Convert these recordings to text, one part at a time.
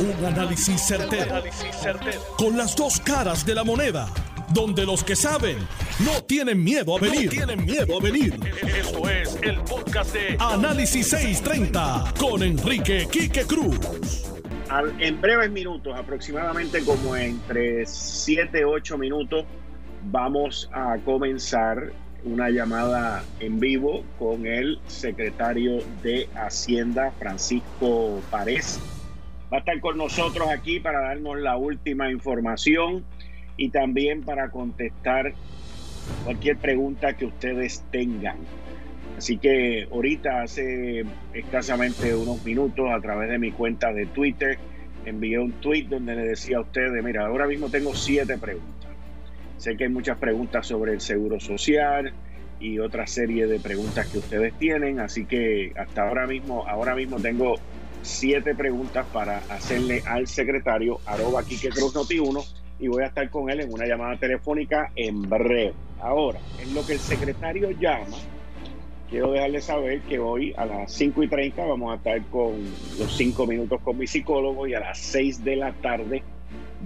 Un análisis certero, Con las dos caras de la moneda. Donde los que saben no tienen miedo a venir. tienen miedo a venir. Esto es el podcast de Análisis 630 con Enrique Quique Cruz. en breves minutos, aproximadamente como entre 7, 8 minutos, vamos a comenzar una llamada en vivo con el secretario de Hacienda, Francisco Párez. Va a estar con nosotros aquí para darnos la última información y también para contestar cualquier pregunta que ustedes tengan. Así que ahorita, hace escasamente unos minutos, a través de mi cuenta de Twitter, envié un tweet donde le decía a ustedes, mira, ahora mismo tengo siete preguntas. Sé que hay muchas preguntas sobre el seguro social y otra serie de preguntas que ustedes tienen, así que hasta ahora mismo, ahora mismo tengo siete preguntas para hacerle al secretario arroba Quique Cruz Noti 1 y voy a estar con él en una llamada telefónica en breve. Ahora, en lo que el secretario llama, quiero dejarle saber que hoy a las 5 y 30 vamos a estar con los 5 minutos con mi psicólogo y a las 6 de la tarde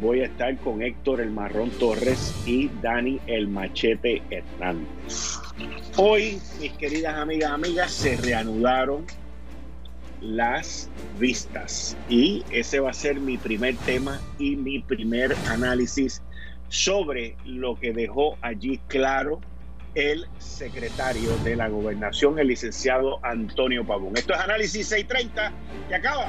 voy a estar con Héctor el Marrón Torres y Dani el Machete Hernández. Hoy, mis queridas amigas, amigas, se reanudaron las vistas y ese va a ser mi primer tema y mi primer análisis sobre lo que dejó allí claro el secretario de la gobernación, el licenciado Antonio Pavón. Esto es Análisis 630 que acaba.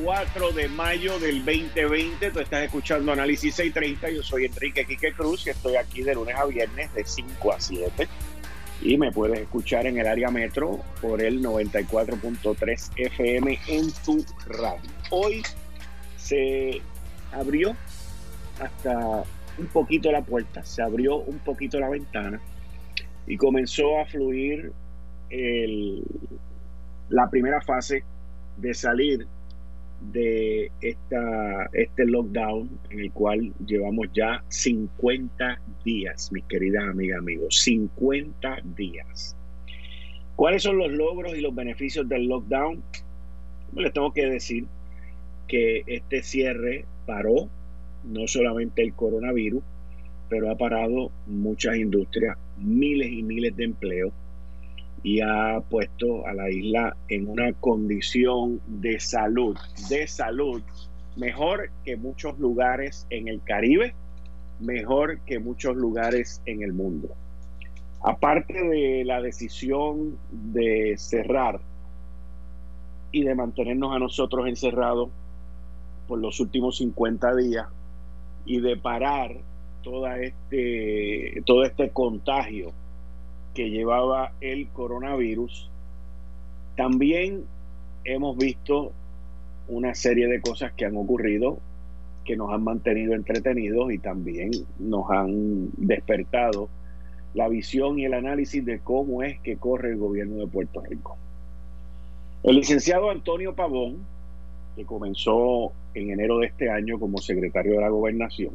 4 de mayo del 2020. Tú estás escuchando Análisis 630. Yo soy Enrique Quique Cruz y estoy aquí de lunes a viernes de 5 a 7. Y me puedes escuchar en el área metro por el 94.3 FM en tu radio. Hoy se abrió hasta un poquito la puerta, se abrió un poquito la ventana y comenzó a fluir el, la primera fase de salir de esta, este lockdown en el cual llevamos ya 50 días, mis queridas amigas, amigos, 50 días. ¿Cuáles son los logros y los beneficios del lockdown? Les tengo que decir que este cierre paró no solamente el coronavirus, pero ha parado muchas industrias, miles y miles de empleos y ha puesto a la isla en una condición de salud, de salud, mejor que muchos lugares en el Caribe, mejor que muchos lugares en el mundo. Aparte de la decisión de cerrar y de mantenernos a nosotros encerrados por los últimos 50 días y de parar toda este, todo este contagio que llevaba el coronavirus, también hemos visto una serie de cosas que han ocurrido que nos han mantenido entretenidos y también nos han despertado la visión y el análisis de cómo es que corre el gobierno de Puerto Rico. El licenciado Antonio Pavón, que comenzó en enero de este año como secretario de la gobernación,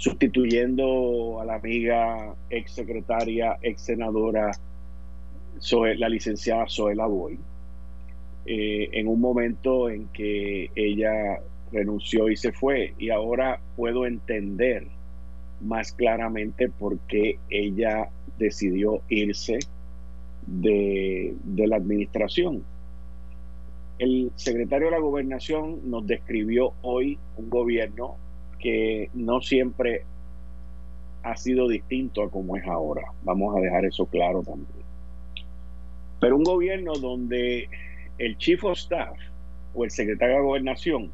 sustituyendo a la amiga ex secretaria, ex senadora, la licenciada Zoela Boy, eh, en un momento en que ella renunció y se fue. Y ahora puedo entender más claramente por qué ella decidió irse de, de la administración. El secretario de la gobernación nos describió hoy un gobierno que no siempre ha sido distinto a como es ahora. Vamos a dejar eso claro también. Pero un gobierno donde el chief of staff o el secretario de gobernación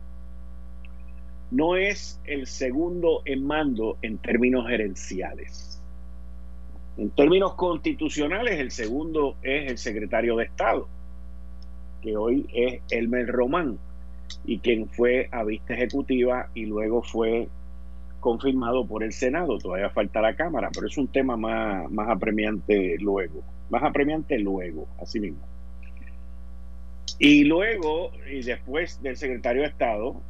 no es el segundo en mando en términos gerenciales. En términos constitucionales, el segundo es el secretario de Estado, que hoy es Elmer Román, y quien fue a vista ejecutiva y luego fue confirmado por el Senado. Todavía falta la Cámara, pero es un tema más, más apremiante luego. Más apremiante luego, así mismo. Y luego, y después del secretario de Estado,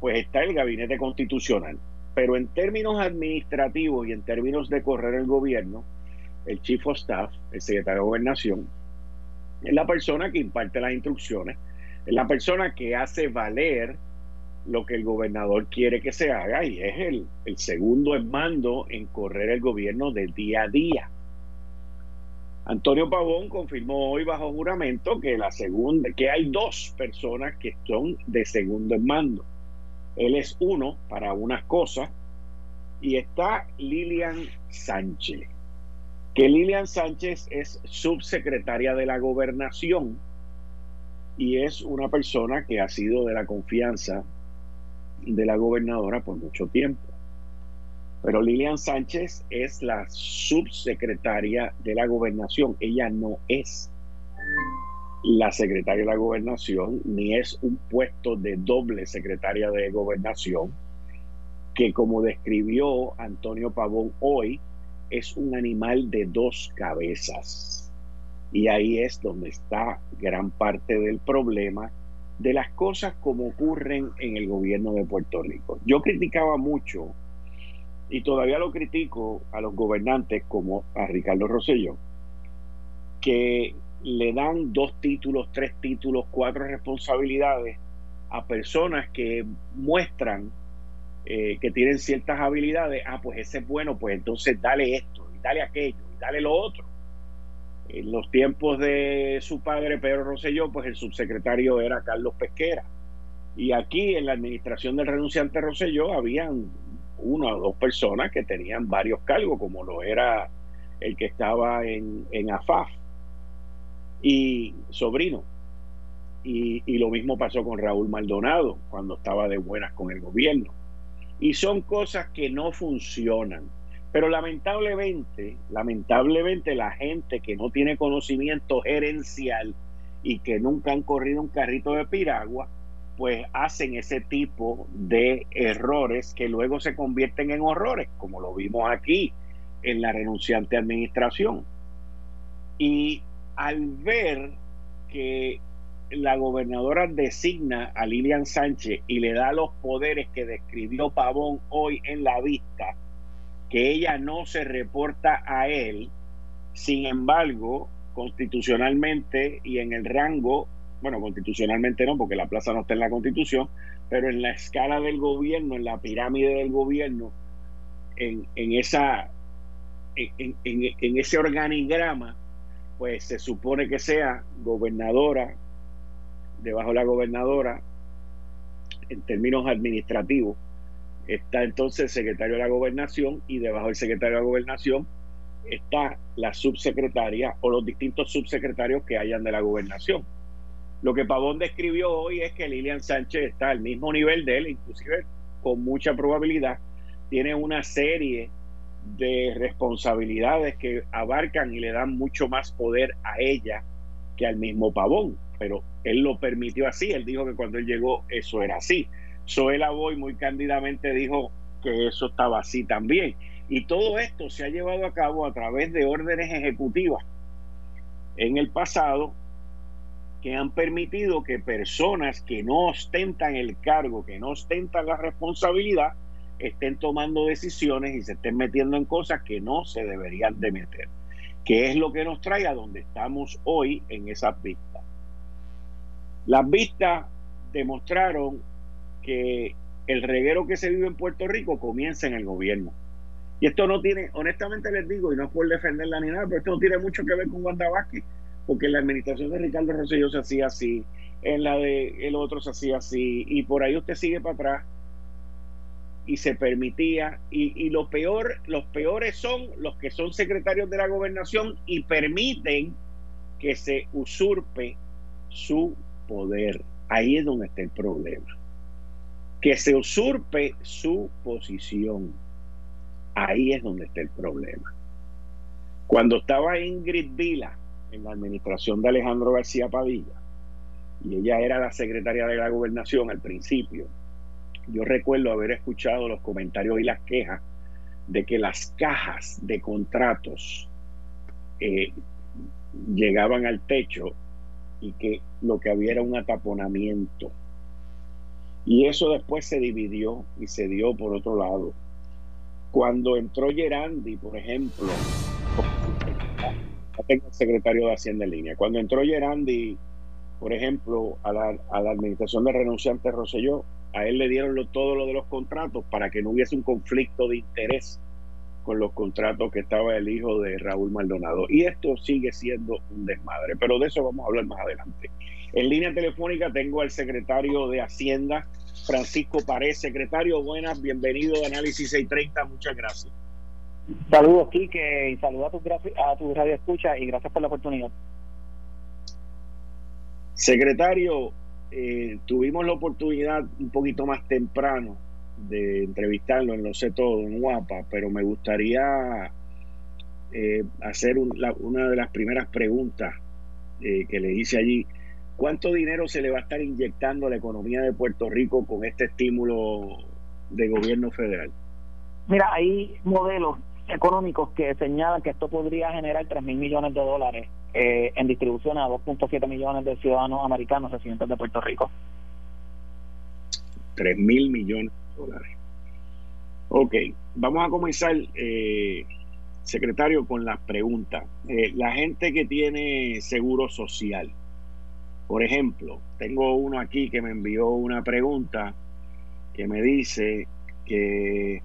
pues está el gabinete constitucional. Pero en términos administrativos y en términos de correr el gobierno, el chief of staff, el secretario de gobernación, es la persona que imparte las instrucciones, es la persona que hace valer lo que el gobernador quiere que se haga y es el, el segundo en mando en correr el gobierno del día a día. Antonio Pavón confirmó hoy bajo juramento que la segunda, que hay dos personas que son de segundo en mando. Él es uno para unas cosas y está Lilian Sánchez, que Lilian Sánchez es subsecretaria de la gobernación y es una persona que ha sido de la confianza de la gobernadora por mucho tiempo. Pero Lilian Sánchez es la subsecretaria de la gobernación. Ella no es la secretaria de la gobernación, ni es un puesto de doble secretaria de gobernación, que como describió Antonio Pavón hoy, es un animal de dos cabezas. Y ahí es donde está gran parte del problema de las cosas como ocurren en el gobierno de Puerto Rico. Yo criticaba mucho y todavía lo critico a los gobernantes como a Ricardo Rosselló, que le dan dos títulos, tres títulos, cuatro responsabilidades a personas que muestran eh, que tienen ciertas habilidades. Ah, pues ese es bueno, pues entonces dale esto, y dale aquello, y dale lo otro. En los tiempos de su padre, Pedro Rosselló, pues el subsecretario era Carlos Pesquera. Y aquí en la administración del renunciante Rosselló habían una o dos personas que tenían varios cargos, como lo era el que estaba en, en AFAF y sobrino. Y, y, lo mismo pasó con Raúl Maldonado cuando estaba de buenas con el gobierno. Y son cosas que no funcionan. Pero lamentablemente, lamentablemente la gente que no tiene conocimiento gerencial y que nunca han corrido un carrito de piragua, pues hacen ese tipo de errores que luego se convierten en horrores, como lo vimos aquí en la renunciante administración. Y al ver que la gobernadora designa a Lilian Sánchez y le da los poderes que describió Pavón hoy en la vista, que ella no se reporta a él, sin embargo, constitucionalmente y en el rango bueno, constitucionalmente no, porque la plaza no está en la constitución, pero en la escala del gobierno, en la pirámide del gobierno, en, esa, en, en ese organigrama, pues se supone que sea gobernadora, debajo de la gobernadora, en términos administrativos, está entonces el secretario de la gobernación y debajo del secretario de la gobernación está la subsecretaria o los distintos subsecretarios que hayan de la gobernación. Lo que Pavón describió hoy es que Lilian Sánchez está al mismo nivel de él, inclusive con mucha probabilidad tiene una serie de responsabilidades que abarcan y le dan mucho más poder a ella que al mismo Pavón. Pero él lo permitió así, él dijo que cuando él llegó eso era así. Soela Boy muy cándidamente dijo que eso estaba así también. Y todo esto se ha llevado a cabo a través de órdenes ejecutivas en el pasado que han permitido que personas que no ostentan el cargo, que no ostentan la responsabilidad, estén tomando decisiones y se estén metiendo en cosas que no se deberían de meter, que es lo que nos trae a donde estamos hoy en esas vistas. Las vistas demostraron que el reguero que se vive en Puerto Rico comienza en el gobierno. Y esto no tiene, honestamente les digo, y no es por defenderla ni nada, pero esto no tiene mucho que ver con Wanda Vázquez porque en la administración de Ricardo Rosselló se hacía así, en la de el otro se hacía así, y por ahí usted sigue para atrás y se permitía, y, y lo peor, los peores son los que son secretarios de la gobernación y permiten que se usurpe su poder. Ahí es donde está el problema. Que se usurpe su posición. Ahí es donde está el problema. Cuando estaba Ingrid Vila en la administración de Alejandro García Padilla, y ella era la secretaria de la gobernación al principio, yo recuerdo haber escuchado los comentarios y las quejas de que las cajas de contratos eh, llegaban al techo y que lo que había era un ataponamiento. Y eso después se dividió y se dio por otro lado. Cuando entró Gerandi, por ejemplo, secretario de Hacienda en línea, cuando entró Gerandi, por ejemplo, a la, administración de renunciante Roselló, a él le dieron todo lo de los contratos para que no hubiese un conflicto de interés con los contratos que estaba el hijo de Raúl Maldonado. Y esto sigue siendo un desmadre, pero de eso vamos a hablar más adelante. En línea telefónica tengo al secretario de Hacienda, Francisco Pared. Secretario, buenas, bienvenido a Análisis 630, muchas gracias. Saludos, Quique, y saludos a tu, a tu radio escucha y gracias por la oportunidad. Secretario, eh, tuvimos la oportunidad un poquito más temprano de entrevistarlo en Lo sé todo, en Guapa, pero me gustaría eh, hacer una de las primeras preguntas eh, que le hice allí. ¿Cuánto dinero se le va a estar inyectando a la economía de Puerto Rico con este estímulo de gobierno federal? Mira, hay modelos económicos que señalan que esto podría generar 3 mil millones de dólares eh, en distribución a 2.7 millones de ciudadanos americanos residentes de Puerto Rico. 3 mil millones dólares. Ok, vamos a comenzar, eh, secretario, con las preguntas. Eh, la gente que tiene seguro social, por ejemplo, tengo uno aquí que me envió una pregunta que me dice que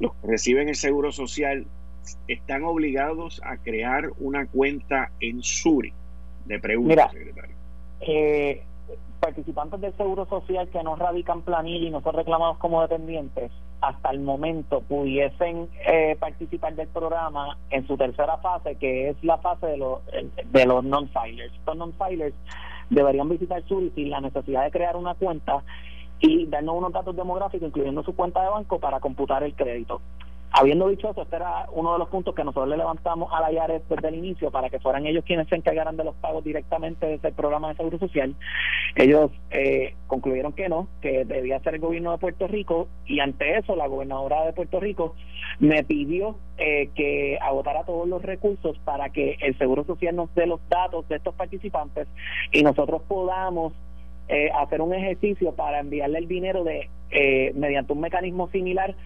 los que reciben el seguro social están obligados a crear una cuenta en Suri. De pregunta, secretario. Eh, participantes del Seguro Social que no radican planilla y no son reclamados como dependientes, hasta el momento pudiesen eh, participar del programa en su tercera fase, que es la fase de los, de los non-filers. Estos non-filers deberían visitar Suri sin la necesidad de crear una cuenta y darnos unos datos demográficos, incluyendo su cuenta de banco, para computar el crédito. Habiendo dicho eso, este era uno de los puntos que nosotros le levantamos a la IARES desde el inicio para que fueran ellos quienes se encargaran de los pagos directamente desde el programa de seguro social. Ellos eh, concluyeron que no, que debía ser el gobierno de Puerto Rico y ante eso la gobernadora de Puerto Rico me pidió eh, que agotara todos los recursos para que el seguro social nos dé los datos de estos participantes y nosotros podamos eh, hacer un ejercicio para enviarle el dinero de mediante un mecanismo similar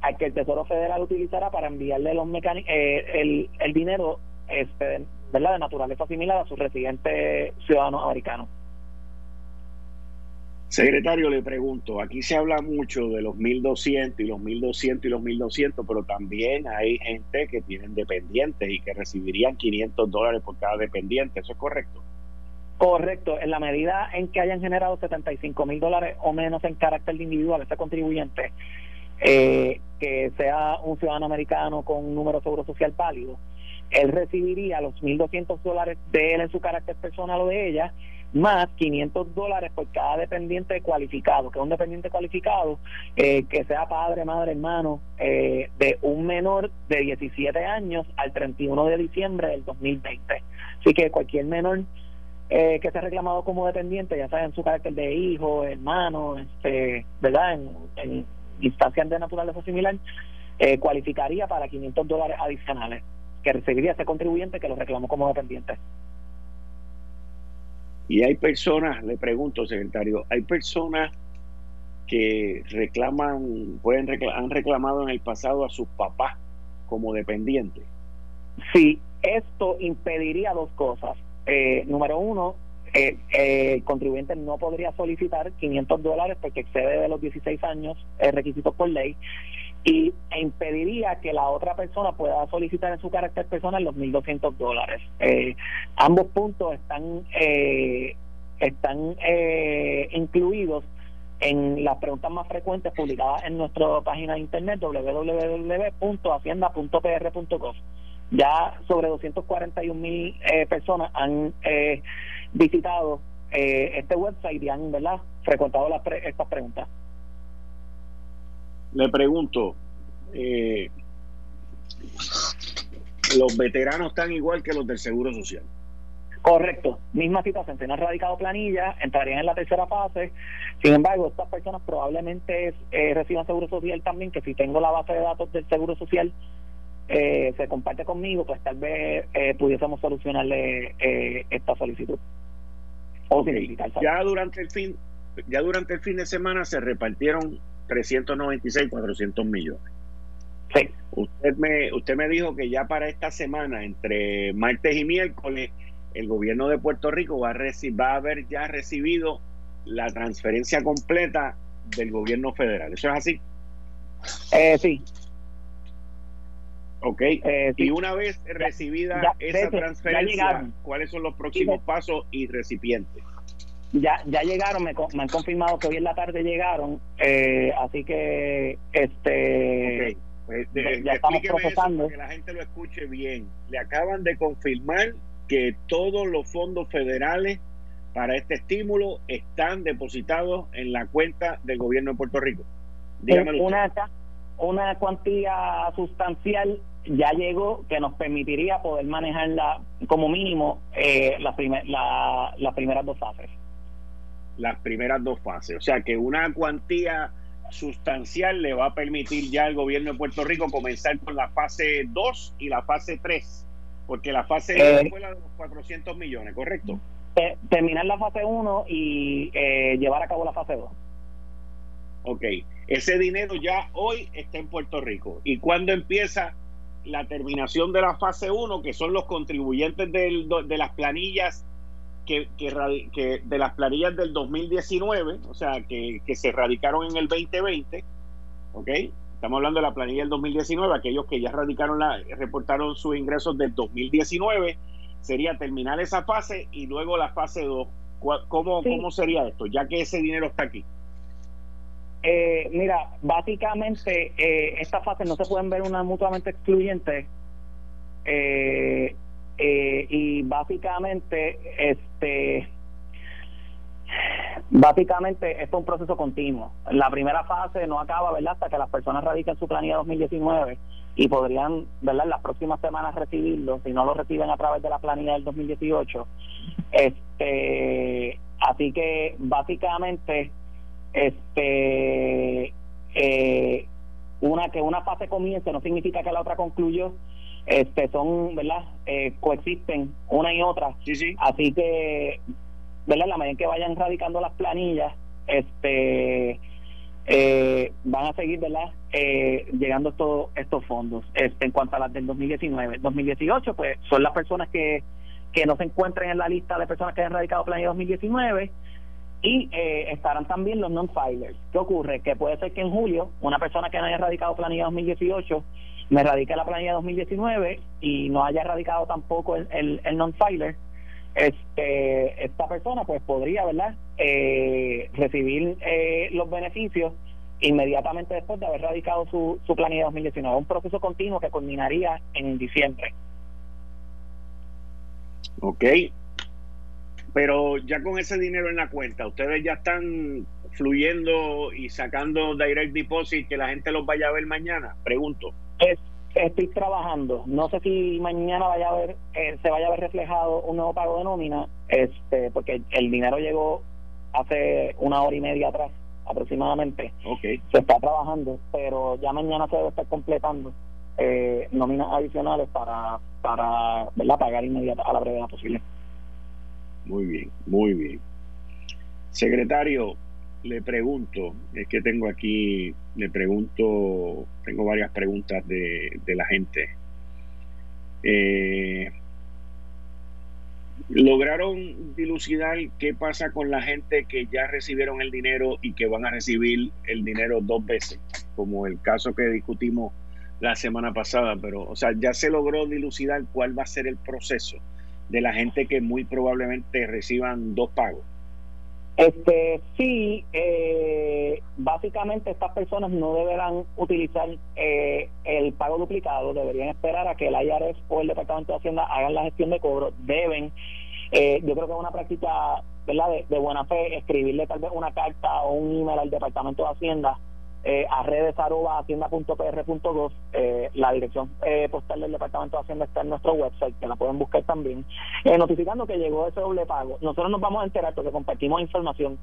al que el Tesoro Federal utilizará para enviarle los eh, el, el dinero este, ¿verdad? de naturaleza similar a sus residentes ciudadanos americanos. Secretario, le pregunto, aquí se habla mucho de los 1.200 y los 1.200 y los 1.200, pero también hay gente que tienen dependientes y que recibirían 500 dólares por cada dependiente, ¿eso es correcto? Correcto, en la medida en que hayan generado 75 mil dólares o menos en carácter individual, ese contribuyente eh, que sea un ciudadano americano con un número de seguro social válido, él recibiría los 1.200 dólares de él en su carácter personal o de ella, más 500 dólares por cada dependiente cualificado, que un dependiente cualificado eh, que sea padre, madre, hermano, eh, de un menor de 17 años al 31 de diciembre del 2020. Así que cualquier menor eh, que sea reclamado como dependiente, ya sea en su carácter de hijo, hermano, este, ¿verdad? en instancias de naturaleza similar, eh, cualificaría para 500 dólares adicionales que recibiría ese contribuyente que lo reclamó como dependiente. Y hay personas, le pregunto, secretario, hay personas que reclaman, pueden han reclamado en el pasado a sus papás como dependientes. Sí, esto impediría dos cosas. Eh, número uno, eh, eh, el contribuyente no podría solicitar 500 dólares porque excede de los 16 años el requisito por ley y impediría que la otra persona pueda solicitar en su carácter personal los 1.200 dólares. Eh, ambos puntos están eh, están eh, incluidos en las preguntas más frecuentes publicadas en nuestra página de internet www.hacienda.pr.gov. Ya sobre 241 mil personas han visitado eh, este website y han ¿verdad? frecuentado las estas preguntas. Le pregunto, eh, los veteranos están igual que los del Seguro Social. Correcto, misma situación, si no han radicado planilla, entrarían en la tercera fase. Sin embargo, estas personas probablemente eh, reciban seguro social también, que si tengo la base de datos del seguro social, eh, se comparte conmigo, pues tal vez eh, pudiésemos solucionarle eh, esta solicitud. O ya durante el fin, ya durante el fin de semana se repartieron 396, 400 millones. Sí. Usted me, usted me dijo que ya para esta semana, entre martes y miércoles, el gobierno de Puerto Rico va a, va a haber ya recibido la transferencia completa del gobierno federal. ¿Eso es así? Eh, sí. Ok. Eh, y una vez recibida esa transferencia, ¿cuáles son los próximos pasos y recipientes? Ya, ya llegaron, me, me, han confirmado que hoy en la tarde llegaron, eh, así que este pues, ya estamos procesando. que la gente lo escuche bien. Le acaban de confirmar que todos los fondos federales para este estímulo están depositados en la cuenta del gobierno de Puerto Rico. Dígamelo una, una cuantía sustancial ya llegó que nos permitiría poder manejarla como mínimo eh, las, las primeras dos fases. Las primeras dos fases. O sea que una cuantía sustancial le va a permitir ya al gobierno de Puerto Rico comenzar con la fase 2 y la fase 3, porque la fase 1 eh, fue la de los 400 millones, ¿correcto? terminar la fase 1 y eh, llevar a cabo la fase 2. Ok, ese dinero ya hoy está en Puerto Rico. ¿Y cuándo empieza la terminación de la fase 1, que son los contribuyentes del, de las planillas que, que, de las planillas del 2019, o sea, que, que se radicaron en el 2020, ¿ok? Estamos hablando de la planilla del 2019, aquellos que ya radicaron la, reportaron sus ingresos del 2019, sería terminar esa fase y luego la fase 2. ¿Cómo, ¿Cómo sería esto? Ya que ese dinero está aquí. Eh, mira, básicamente eh, estas no se pueden ver una mutuamente excluyente eh, eh, y básicamente este básicamente esto es un proceso continuo. La primera fase no acaba, ¿verdad? Hasta que las personas radiquen su planilla 2019 y podrían, ¿verdad? Las próximas semanas recibirlo, si no lo reciben a través de la planilla del 2018. Este, así que básicamente este eh, una que una fase comience no significa que la otra concluyó. Este son verdad eh, coexisten una y otra. Sí, sí. así que verdad la medida en que vayan radicando las planillas este eh, van a seguir verdad eh, llegando estos estos fondos. Este en cuanto a las del 2019 2018 pues son las personas que que no se encuentren en la lista de personas que han radicado planilla 2019 y eh, estarán también los non-filers. ¿Qué ocurre? Que puede ser que en julio una persona que no haya radicado planilla 2018 me radique la planilla 2019 y no haya radicado tampoco el, el, non-filer. Este, esta persona pues podría, ¿verdad? Eh, recibir eh, los beneficios inmediatamente después de haber radicado su, su planilla 2019. Un proceso continuo que culminaría en diciembre. Ok, pero ya con ese dinero en la cuenta, ustedes ya están fluyendo y sacando direct deposit que la gente los vaya a ver mañana, pregunto. estoy trabajando, no sé si mañana vaya a ver, eh, se vaya a ver reflejado un nuevo pago de nómina, este, porque el dinero llegó hace una hora y media atrás aproximadamente. Okay. Se está trabajando, pero ya mañana se debe estar completando eh, nóminas adicionales para, para ¿verdad? pagar inmediata a la brevedad posible. Muy bien, muy bien. Secretario, le pregunto, es que tengo aquí, le pregunto, tengo varias preguntas de, la gente. Eh, ¿Lograron dilucidar qué pasa con la gente que ya recibieron el dinero y que van a recibir el dinero dos veces? Como el caso que discutimos la semana pasada, pero, o sea, ya se logró dilucidar cuál va a ser el proceso de la gente que muy probablemente reciban dos pagos? Este sí, eh, básicamente estas personas no deberán utilizar eh, el pago duplicado, deberían esperar a que el IRS o el Departamento de Hacienda hagan la gestión de cobro, deben, eh, yo creo que es una práctica ¿verdad? De, buena fe, escribirle tal vez una carta o un email al Departamento de Hacienda eh, a redes arroba hacienda.pr.gov. Eh, la dirección eh, postal del Departamento de Hacienda está en nuestro website, que la pueden buscar también, eh, notificando que llegó ese doble pago. Nosotros nos vamos a enterar porque compartimos información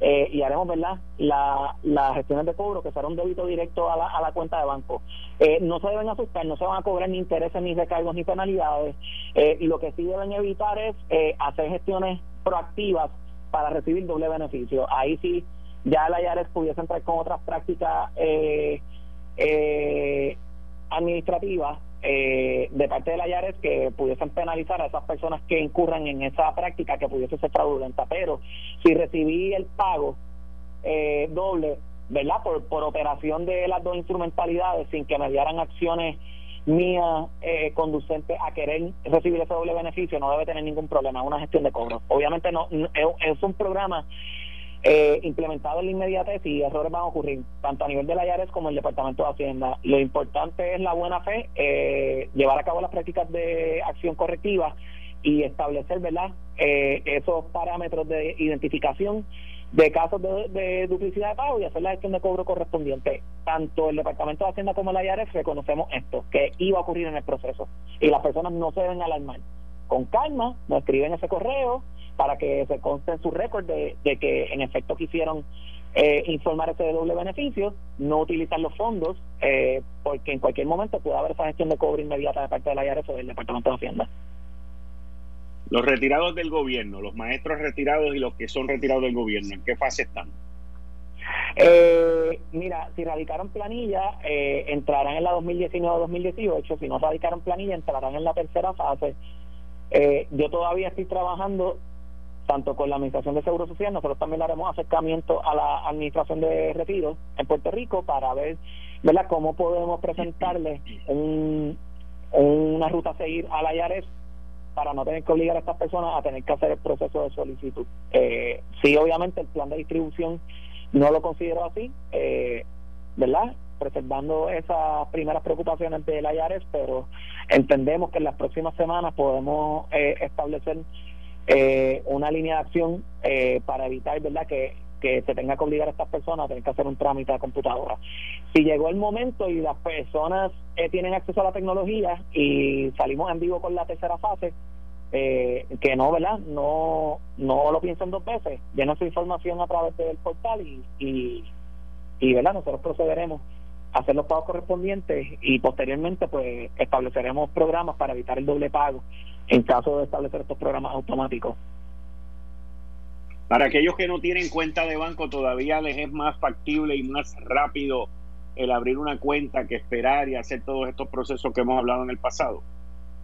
eh, y haremos verdad la, las gestiones de cobro que será un débito directo a la, a la cuenta de banco. Eh, no se deben asustar, no se van a cobrar ni intereses, ni recargos, ni penalidades. Y lo que sí deben evitar es hacer gestiones proactivas para recibir doble beneficio. Ahí sí ya la IARES pudiese entrar con otras prácticas eh, eh, administrativas eh, de parte de la IARES que pudiesen penalizar a esas personas que incurran en esa práctica que pudiese ser fraudulenta. Pero si recibí el pago eh, doble, ¿verdad? Por, por operación de las dos instrumentalidades sin que me dieran acciones mías eh, conducentes a querer recibir ese doble beneficio, no debe tener ningún problema, una gestión de cobro. Obviamente no, es un programa eh, implementado en la inmediatez y errores van a ocurrir, tanto a nivel de la IARES como el Departamento de Hacienda. Lo importante es la buena fe, eh, llevar a cabo las prácticas de acción correctiva y establecer, ¿verdad?, eh, esos parámetros de identificación de casos de, de duplicidad de pago y hacer la gestión de cobro correspondiente. Tanto el Departamento de Hacienda como la IARES reconocemos esto, que iba a ocurrir en el proceso. Y las personas no se deben alarmar. Con calma, nos escriben ese correo para que se conste en su récord de, de que en efecto quisieron eh, informar ese doble beneficio, no utilizar los fondos, eh, porque en cualquier momento puede haber esa gestión de cobro inmediata de parte de la IARES o del Departamento de Hacienda. Los retirados del gobierno, los maestros retirados y los que son retirados del gobierno, ¿en qué fase están? Eh, mira, si radicaron planilla, eh, entrarán en la 2019-2018. Si no radicaron planilla, entrarán en la tercera fase. Eh, yo todavía estoy trabajando tanto con la Administración de Seguro Social, nosotros también haremos acercamiento a la Administración de Retiro en Puerto Rico para ver ¿verdad? cómo podemos presentarle un, una ruta a seguir a la IARES para no tener que obligar a estas personas a tener que hacer el proceso de solicitud. Eh, sí, obviamente el plan de distribución no lo considero así, eh, ¿verdad? Preservando esas primeras preocupaciones de la IARES, pero entendemos que en las próximas semanas podemos eh, establecer eh, una línea de acción eh, para evitar, ¿verdad?, que, que se tenga que obligar a estas personas a tener que hacer un trámite de computadora. Si llegó el momento y las personas eh, tienen acceso a la tecnología y salimos en vivo con la tercera fase, eh, que no, ¿verdad? No, no lo piensen dos veces. Llenen su información a través del portal y, y, y, ¿verdad? Nosotros procederemos a hacer los pagos correspondientes y posteriormente, pues, estableceremos programas para evitar el doble pago en caso de establecer estos programas automáticos. Para aquellos que no tienen cuenta de banco, todavía les es más factible y más rápido el abrir una cuenta que esperar y hacer todos estos procesos que hemos hablado en el pasado.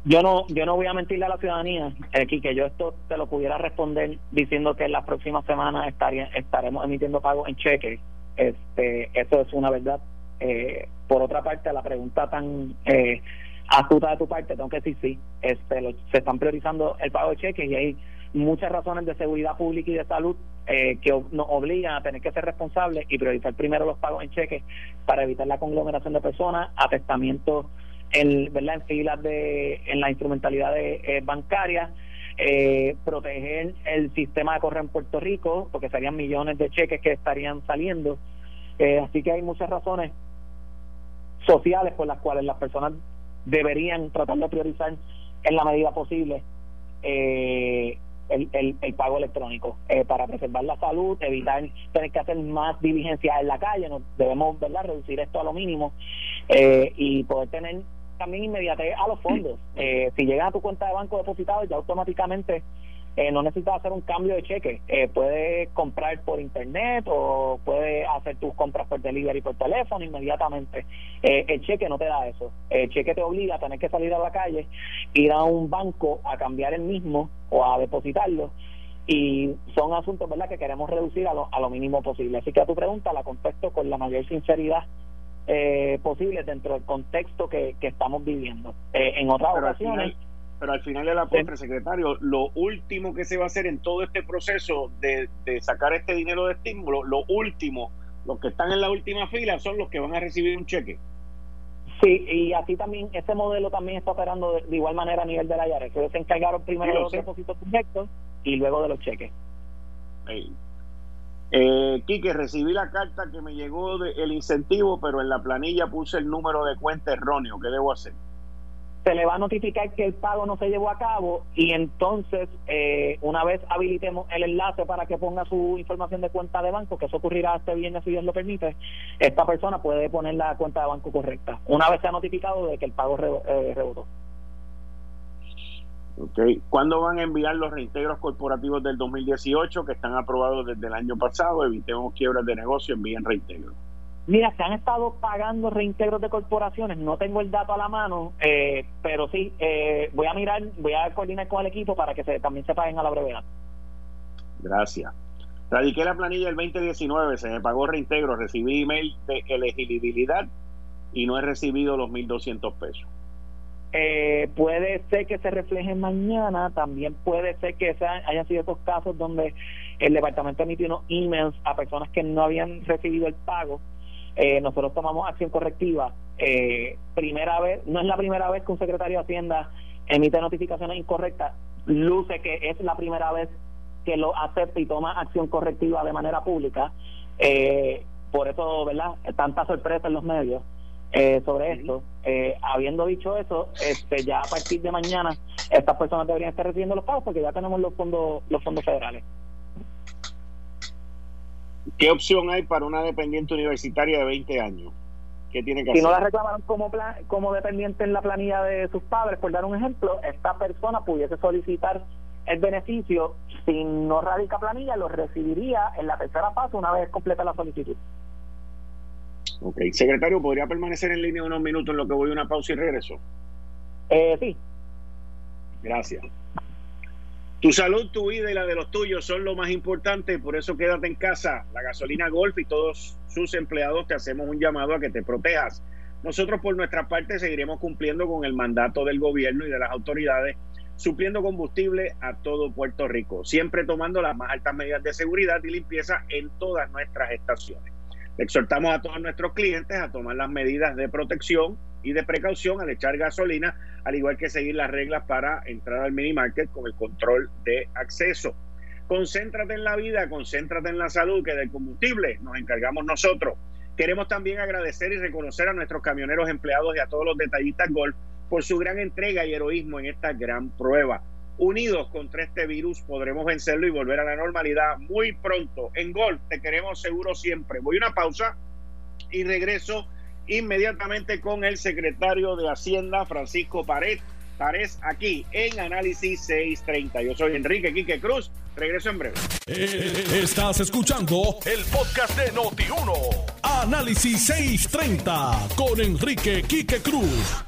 Yo no, yo no voy a mentirle a la ciudadanía, aquí que yo esto te lo pudiera responder diciendo que en las próximas semanas estaría, estaremos emitiendo pagos en cheque. Este, eso es una verdad. Eh, por otra parte, la pregunta tan eh, astuta de tu parte, tengo que decir sí. Este, lo- se están priorizando el pago de cheques y hay muchas razones de seguridad pública y de salud eh, que nos obligan a tener que ser responsables y priorizar primero los pagos en cheques para evitar la conglomeración de personas, atestamientos en, ¿verdad? en filas de en la instrumentalidad de, eh, bancaria eh, proteger el sistema de correo en Puerto Rico porque serían millones de cheques que estarían saliendo Eh, así que hay muchas razones sociales por las cuales las personas deberían tratar de priorizar en la medida posible eh, el, el, el pago electrónico eh, para preservar la salud, evitar tener que hacer más diligencias en la calle, nos debemos verdad reducir esto a lo mínimo eh, y poder tener también inmediatez a los fondos. Eh, si llegan a tu cuenta de banco depositado, ya automáticamente eh, no necesitas hacer un cambio de cheque. Eh, puedes comprar por internet o puedes hacer tus compras por delivery por teléfono inmediatamente. Eh, el cheque no te da eso. El cheque te obliga a tener que salir a la calle, ir a un banco a cambiar el mismo o a depositarlo. Y son asuntos ¿verdad? que queremos reducir a lo, a lo mínimo posible. Así que a tu pregunta la contesto con la mayor sinceridad eh, posible dentro del contexto que, que estamos viviendo. Eh, en otras Pero ocasiones, pero al final de la postre, secretario, lo último que se va a hacer en todo este proceso de, de sacar este dinero de estímulo, lo último, los que están en la última fila son los que van a recibir un cheque. Sí, y así también, ese modelo también está operando de, de igual manera a nivel de la IARES. Ellos se encargaron primero Sí, de lo los sé. depósitos directos y luego de los cheques. Ey. Eh, Quique, recibí la carta que me llegó del incentivo, pero en la planilla puse el número de cuenta erróneo. ¿Qué debo hacer? Se le va a notificar que el pago no se llevó a cabo y entonces eh, una vez habilitemos el enlace para que ponga su información de cuenta de banco, que eso ocurrirá este viernes si Dios lo permite, esta persona puede poner la cuenta de banco correcta, una vez sea notificado de que el pago eh, rebotó. ¿Cuándo van a enviar los reintegros corporativos del 2018 que están aprobados desde el año pasado? Evitemos quiebras de negocio, envíen reintegros. Mira, se han estado pagando reintegros de corporaciones, no tengo el dato a la mano, eh, pero sí, eh, voy a mirar, voy a coordinar con el equipo para que se, también se paguen a la brevedad. Gracias. Radiqué la planilla el 2019, se me pagó reintegro, recibí email de elegibilidad y no he recibido los 1.200 pesos. Eh, puede ser que se refleje mañana, también puede ser que sean, hayan sido estos casos donde el departamento emitió unos emails a personas que no habían recibido el pago eh, nosotros tomamos acción correctiva. Eh, primera vez, no es la primera vez que un secretario de Hacienda emite notificaciones incorrectas, luce que es la primera vez que lo acepta y toma acción correctiva de manera pública. Eh, por eso, ¿verdad? Tanta sorpresa en los medios sobre esto. habiendo dicho eso, este, ya a partir de mañana estas personas deberían estar recibiendo los pagos porque ya tenemos los fondos, los fondos federales. ¿Qué opción hay para una dependiente universitaria de 20 años? ¿Qué tiene que si no la reclamaron como, como dependiente en la planilla de sus padres, por dar un ejemplo, esta persona pudiese solicitar el beneficio, si no radica planilla, lo recibiría en la tercera fase una vez completa la solicitud. Ok. Secretario, ¿podría permanecer en línea unos minutos en lo que voy a una pausa y regreso? Eh, sí. Gracias. Tu salud, tu vida y la de los tuyos son lo más importante, por eso quédate en casa. La gasolina Golf y todos sus empleados te hacemos un llamado a que te protejas. Nosotros por nuestra parte seguiremos cumpliendo con el mandato del gobierno y de las autoridades, supliendo combustible a todo Puerto Rico, siempre tomando las más altas medidas de seguridad y limpieza en todas nuestras estaciones. exhortamos a todos nuestros clientes a tomar las medidas de protección y de precaución al echar gasolina, al igual que seguir las reglas para entrar al mini market con el control de acceso. Concéntrate en la vida, concéntrate en la salud, que del combustible nos encargamos nosotros. Queremos también agradecer y reconocer a nuestros camioneros empleados y a todos los detallistas Golf por su gran entrega y heroísmo en esta gran prueba. Unidos contra este virus podremos vencerlo y volver a la normalidad muy pronto. En Golf te queremos seguro siempre. Voy a una pausa y regreso inmediatamente con el secretario de Hacienda, Francisco Pared. Párez, aquí en Análisis 630. Yo soy Enrique Quique Cruz. Regreso en breve. Eh, estás escuchando el podcast de Noti1. Análisis 630 con Enrique Quique Cruz.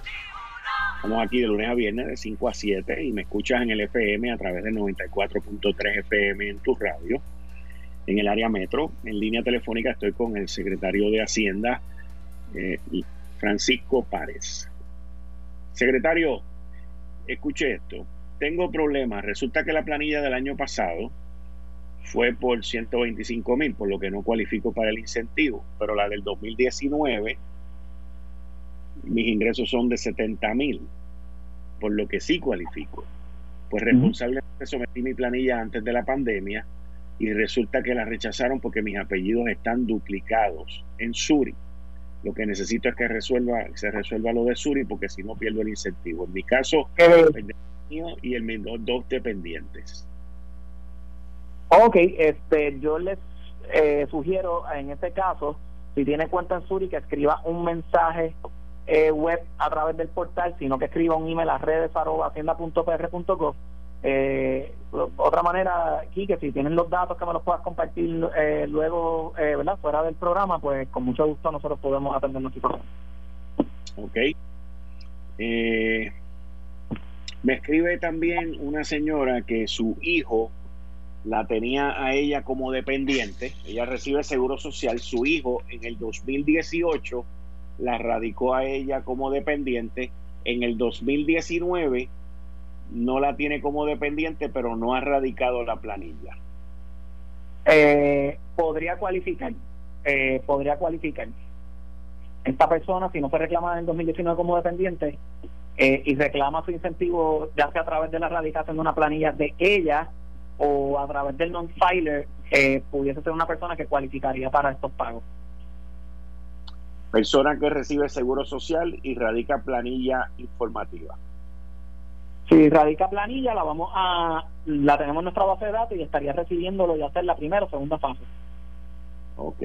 Estamos aquí de lunes a viernes de 5 a 7 y me escuchas en el FM a través del 94.3 FM en tu radio. En el área metro, en línea telefónica, estoy con el secretario de Hacienda, eh, Francisco Párez. Secretario, escuche esto. Tengo problemas. Resulta que la planilla del año pasado fue por 125 mil, por lo que no cualifico para el incentivo, pero la del 2019, mis ingresos son de 70 mil, por lo que sí cualifico. Pues responsablemente sometí mi planilla antes de la pandemia y resulta que la rechazaron porque mis apellidos están duplicados en Zurich lo que necesito es que resuelva, se resuelva lo de Suri, porque si no pierdo el incentivo. En mi caso, el mío y el mío, dos dependientes. Ok, este, yo les eh, sugiero en este caso, si tiene cuenta en Suri, que escriba un mensaje eh, web a través del portal, sino que escriba un email a redes eh, otra manera, aquí, que si tienen los datos que me los puedas compartir eh, luego, eh, ¿verdad? Fuera del programa, pues con mucho gusto nosotros podemos atender situación. Ok. Me escribe también una señora que su hijo la tenía a ella como dependiente. Ella recibe seguro social. Su hijo en el 2018 la radicó a ella como dependiente. En el 2019 no la tiene como dependiente, pero no ha radicado la planilla. Eh, podría cualificar, eh, podría cualificar. Esta persona, si no fue reclamada en 2019 como dependiente eh, y reclama su incentivo, ya sea a través de la radicación de una planilla de ella o a través del non-filer eh, pudiese ser una persona que cualificaría para estos pagos. Persona que recibe seguro social y radica planilla informativa. Si radica planilla, la vamos a la tenemos en nuestra base de datos y estaría recibiéndolo ya sea en la primera o segunda fase. Ok.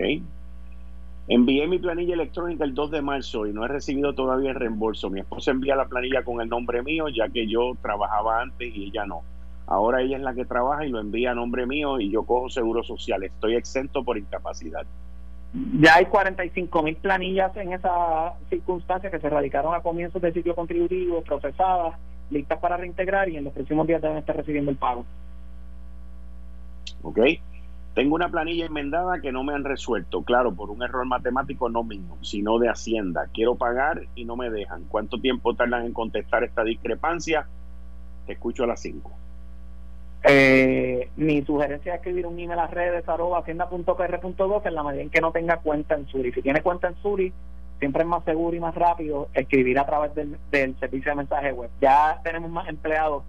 Envié mi planilla electrónica el 2 de marzo y no he recibido todavía el reembolso. Mi esposa envía la planilla con el nombre mío, ya que yo trabajaba antes y ella no. Ahora ella es la que trabaja y lo envía a nombre mío y yo cojo seguro social. Estoy exento por incapacidad. Ya hay 45 mil planillas en esa circunstancia que se radicaron a comienzos del ciclo contributivo, procesadas, listas para reintegrar y en los próximos días deben estar recibiendo el pago. Ok. Tengo una planilla enmendada que no me han resuelto, claro, por un error matemático no mío, sino de Hacienda. Quiero pagar y no me dejan. ¿Cuánto tiempo tardan en contestar esta discrepancia? Te escucho a las 5. Eh, mi sugerencia es escribir un email a redes arroba en la medida en que no tenga cuenta en Suri. Si tiene cuenta en Suri, siempre es más seguro y más rápido escribir a través del, servicio de mensaje web. Ya tenemos más empleados.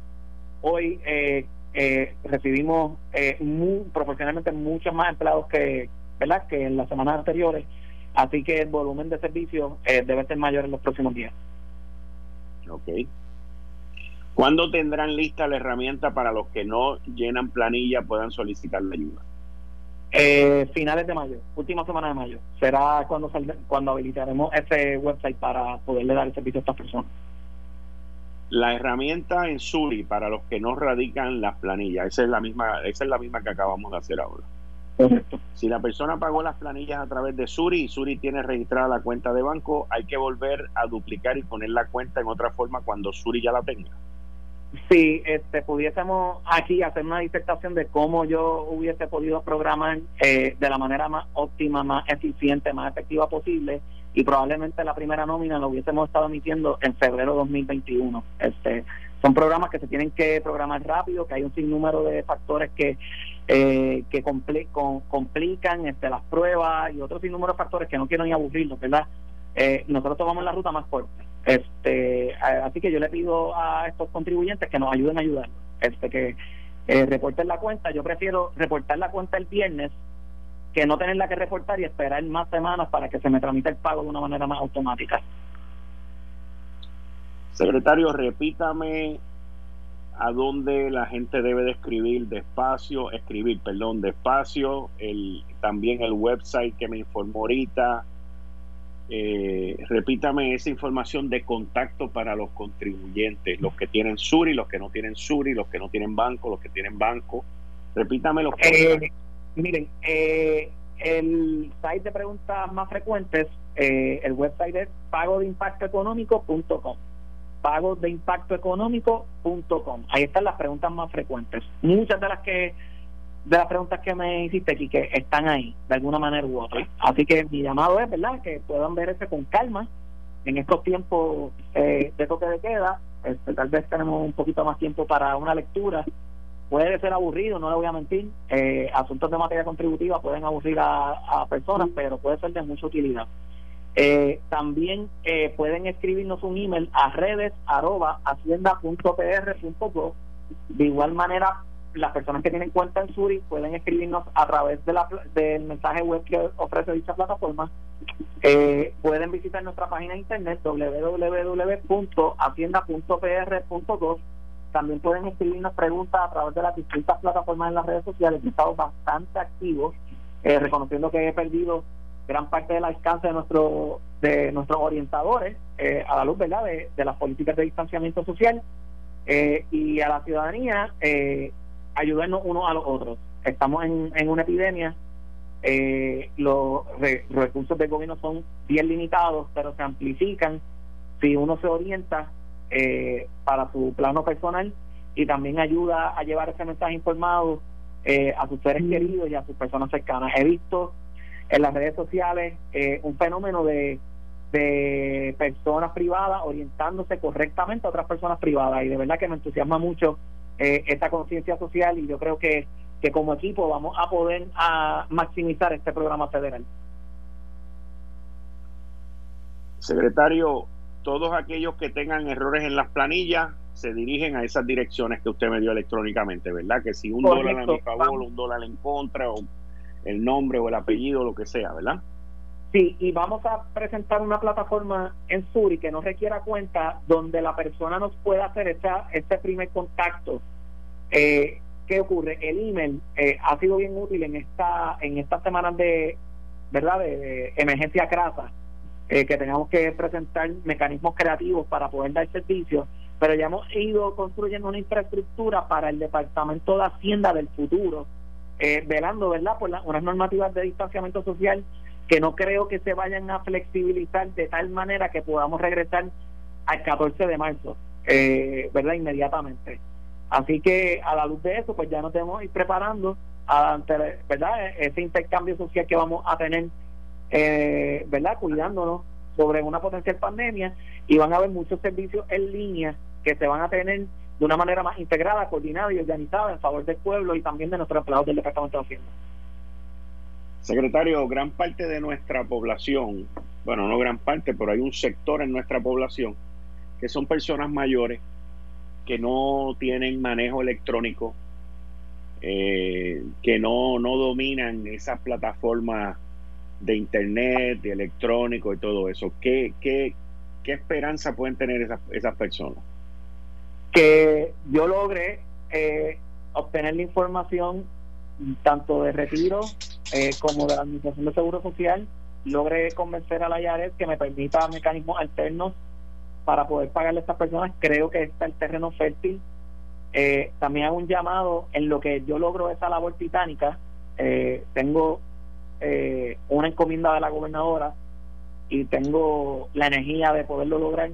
Hoy eh, eh, recibimos eh, proporcionalmente muchos más empleados que, ¿verdad? que en las semanas anteriores, así que el volumen de servicios eh, debe ser mayor en los próximos días. Ok. ¿Cuándo tendrán lista la herramienta para los que no llenan planilla puedan solicitar la ayuda? Eh, finales de mayo, última semana de mayo. Será cuando cuando habilitaremos ese website para poderle dar el servicio a estas personas. La herramienta en Suri para los que no radican las planillas, esa es la misma, esa es la misma que acabamos de hacer ahora. Correcto. Si la persona pagó las planillas a través de Suri y Suri tiene registrada la cuenta de banco, hay que volver a duplicar y poner la cuenta en otra forma cuando Suri ya la tenga. Si este, pudiésemos aquí hacer una disertación de cómo yo hubiese podido programar eh, de la manera más óptima, más eficiente, más efectiva posible, y probablemente la primera nómina lo hubiésemos estado emitiendo en febrero de 2021. Este, son programas que se tienen que programar rápido, que hay un sinnúmero de factores que eh, que complican este, las pruebas y otros sinnúmero de factores que no quiero ni aburrirlos, ¿verdad? Eh, nosotros tomamos la ruta más corta. Este, así que yo le pido a estos contribuyentes que nos ayuden a ayudar, este, que eh, reporten la cuenta. Yo prefiero reportar la cuenta el viernes que no tenerla que reportar y esperar más semanas para que se me tramite el pago de una manera más automática. Secretario, repítame a dónde la gente debe de escribir despacio, escribir, perdón, despacio, el, también el website que me informó ahorita. Eh, repítame esa información de contacto para los contribuyentes, los que tienen Suri, los que no tienen Suri, los que no tienen banco, los que tienen banco. Repítame los eh, Miren, eh, el site de preguntas más frecuentes, eh, el website es pago de impacto económico.com. Pago de impacto económico.com. Ahí están las preguntas más frecuentes. Muchas de las que de las preguntas que me hiciste aquí que están ahí de alguna manera u otra. Así que mi llamado es, ¿verdad?, que puedan ver ese con calma en estos tiempos eh, de toque de queda. Este, tal vez tenemos un poquito más tiempo para una lectura puede ser aburrido, no le voy a mentir. Eh, asuntos de materia contributiva pueden aburrir a, personas, pero puede ser de mucha utilidad. Eh, también eh, pueden escribirnos un email a redes arroba De igual manera, las personas que tienen cuenta en Suri pueden escribirnos a través de la, del mensaje web que ofrece dicha plataforma. pueden visitar nuestra página de internet www.hacienda.pr.gov también pueden escribirnos preguntas a través de las distintas plataformas en las redes sociales. He estado bastante activos, eh, reconociendo que he perdido gran parte del alcance de nuestro de nuestros orientadores eh, a la luz verdad de, las políticas de distanciamiento social eh, y a la ciudadanía ayudarnos unos a los otros. Estamos en, en una epidemia, los recursos del gobierno son bien limitados, pero se amplifican si uno se orienta eh, para su plano personal y también ayuda a llevar ese mensaje informado eh, a sus seres queridos y a sus personas cercanas. He visto en las redes sociales eh, un fenómeno de, de personas privadas orientándose correctamente a otras personas privadas y de verdad que me entusiasma mucho esta conciencia social y yo creo que, que como equipo vamos a poder a maximizar este programa federal. Secretario, todos aquellos que tengan errores en las planillas se dirigen a esas direcciones que usted me dio electrónicamente, ¿verdad? Que si un dólar a mi favor, un dólar en contra, o el nombre o el apellido, lo que sea, ¿verdad? Sí, y vamos a presentar una plataforma en Suri que no requiera cuenta donde la persona nos pueda hacer esa, este primer contacto. Eh, ¿Qué ocurre? El email eh, ha sido bien útil en esta en estas semanas de verdad de, emergencia crasa, eh, que tengamos que presentar mecanismos creativos para poder dar servicio pero ya hemos ido construyendo una infraestructura para el Departamento de Hacienda del futuro, eh, velando, ¿verdad?, por unas normativas de distanciamiento social que no creo que se vayan a flexibilizar de tal manera que podamos regresar al 14 de marzo, eh, ¿verdad?, inmediatamente. Así que a la luz de eso, pues ya nos debemos ir preparando ante, ¿verdad?, ese intercambio social que vamos a tener, eh, ¿verdad?, cuidándonos sobre una potencial pandemia y van a haber muchos servicios en línea que se van a tener de una manera más integrada, coordinada y organizada en favor del pueblo y también de nuestros empleados del Departamento de Hacienda. Secretario, gran parte de nuestra población, bueno, no gran parte, pero hay un sector en nuestra población que son personas mayores que no tienen manejo electrónico, eh, que no, no dominan esas plataformas de internet, de electrónico y todo eso. ¿Qué, qué, qué esperanza pueden tener esas, esas personas? que yo logré eh, obtener la información tanto de retiro eh, como de la Administración de Seguro Social, logré convencer a la IARES que me permita mecanismos alternos para poder pagarle a estas personas. Creo que está el terreno fértil. Eh, también hago un llamado en lo que yo logro esa labor titánica. tengo una encomienda de la gobernadora y tengo la energía de poderlo lograr.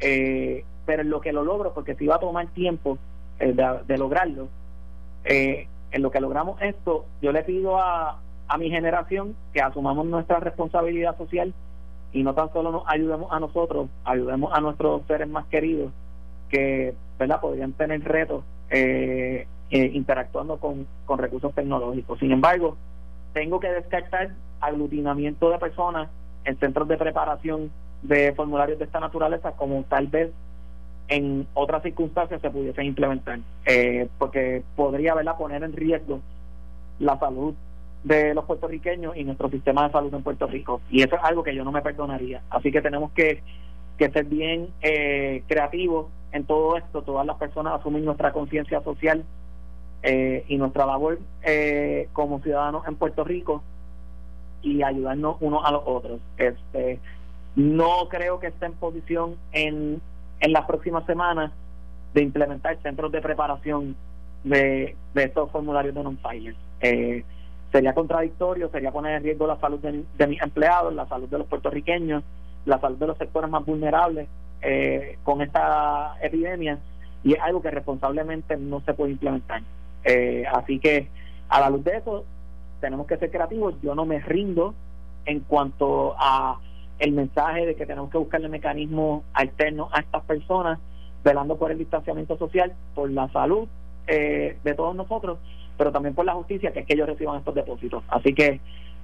Eh, pero en lo que lo logro, porque si va a tomar tiempo eh, de, lograrlo, eh, en lo que logramos esto, yo le pido a, a mi generación que asumamos nuestra responsabilidad social y no tan solo nos ayudemos a nosotros, ayudemos a nuestros seres más queridos que ¿verdad? podrían tener retos eh, interactuando con, con recursos tecnológicos. Sin embargo, tengo que descartar aglutinamiento de personas en centros de preparación de formularios de esta naturaleza como tal vez en otras circunstancias se pudiesen implementar, eh, porque podría verla poner en riesgo la salud de los puertorriqueños y nuestro sistema de salud en Puerto Rico. Y eso es algo que yo no me perdonaría. Así que tenemos que, que ser bien eh, creativos en todo esto. Todas las personas asumen nuestra conciencia social eh, y nuestra labor eh, como ciudadanos en Puerto Rico y ayudarnos unos a los otros. Este, no creo que esté en posición en en las próximas semanas de implementar centros de preparación de, de estos formularios de non-fire. Eh, sería contradictorio, sería poner en riesgo la salud de, mis empleados, la salud de los puertorriqueños, la salud de los sectores más vulnerables eh, con esta epidemia y es algo que responsablemente no se puede implementar. Eh, así que a la luz de eso tenemos que ser creativos. Yo no me rindo en cuanto a el mensaje de que tenemos que buscarle mecanismos alternos a estas personas, velando por el distanciamiento social, por la salud eh, de todos nosotros, pero también por la justicia, que es que ellos reciban estos depósitos. Así que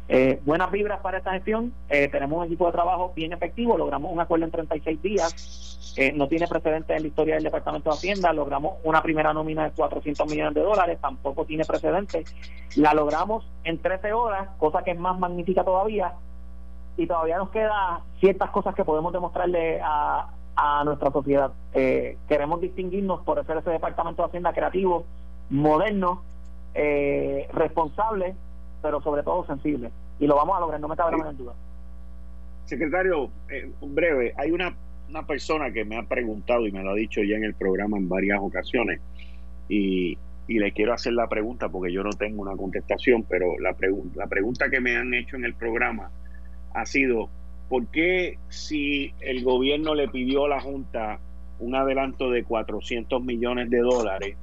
eh, buenas vibras para esta gestión. Eh, tenemos un equipo de trabajo bien efectivo. Logramos un acuerdo en 36 días. no tiene precedentes en la historia del Departamento de Hacienda. Logramos una primera nómina de 400 millones de dólares. Tampoco tiene precedentes. La logramos en 13 horas, cosa que es más magnífica todavía y todavía nos queda ciertas cosas que podemos demostrarle a, a nuestra sociedad. Eh, queremos distinguirnos por ser ese departamento de Hacienda creativo, moderno, eh, responsable, pero sobre todo sensible. Y lo vamos a lograr, no me cabe la menor duda. Secretario, eh, breve, hay una, una persona que me ha preguntado y me lo ha dicho ya en el programa en varias ocasiones y, y le quiero hacer la pregunta porque yo no tengo una contestación, pero la, la pregunta que me han hecho en el programa ha sido, ¿por qué si el gobierno le pidió a la Junta un adelanto de 400 millones de dólares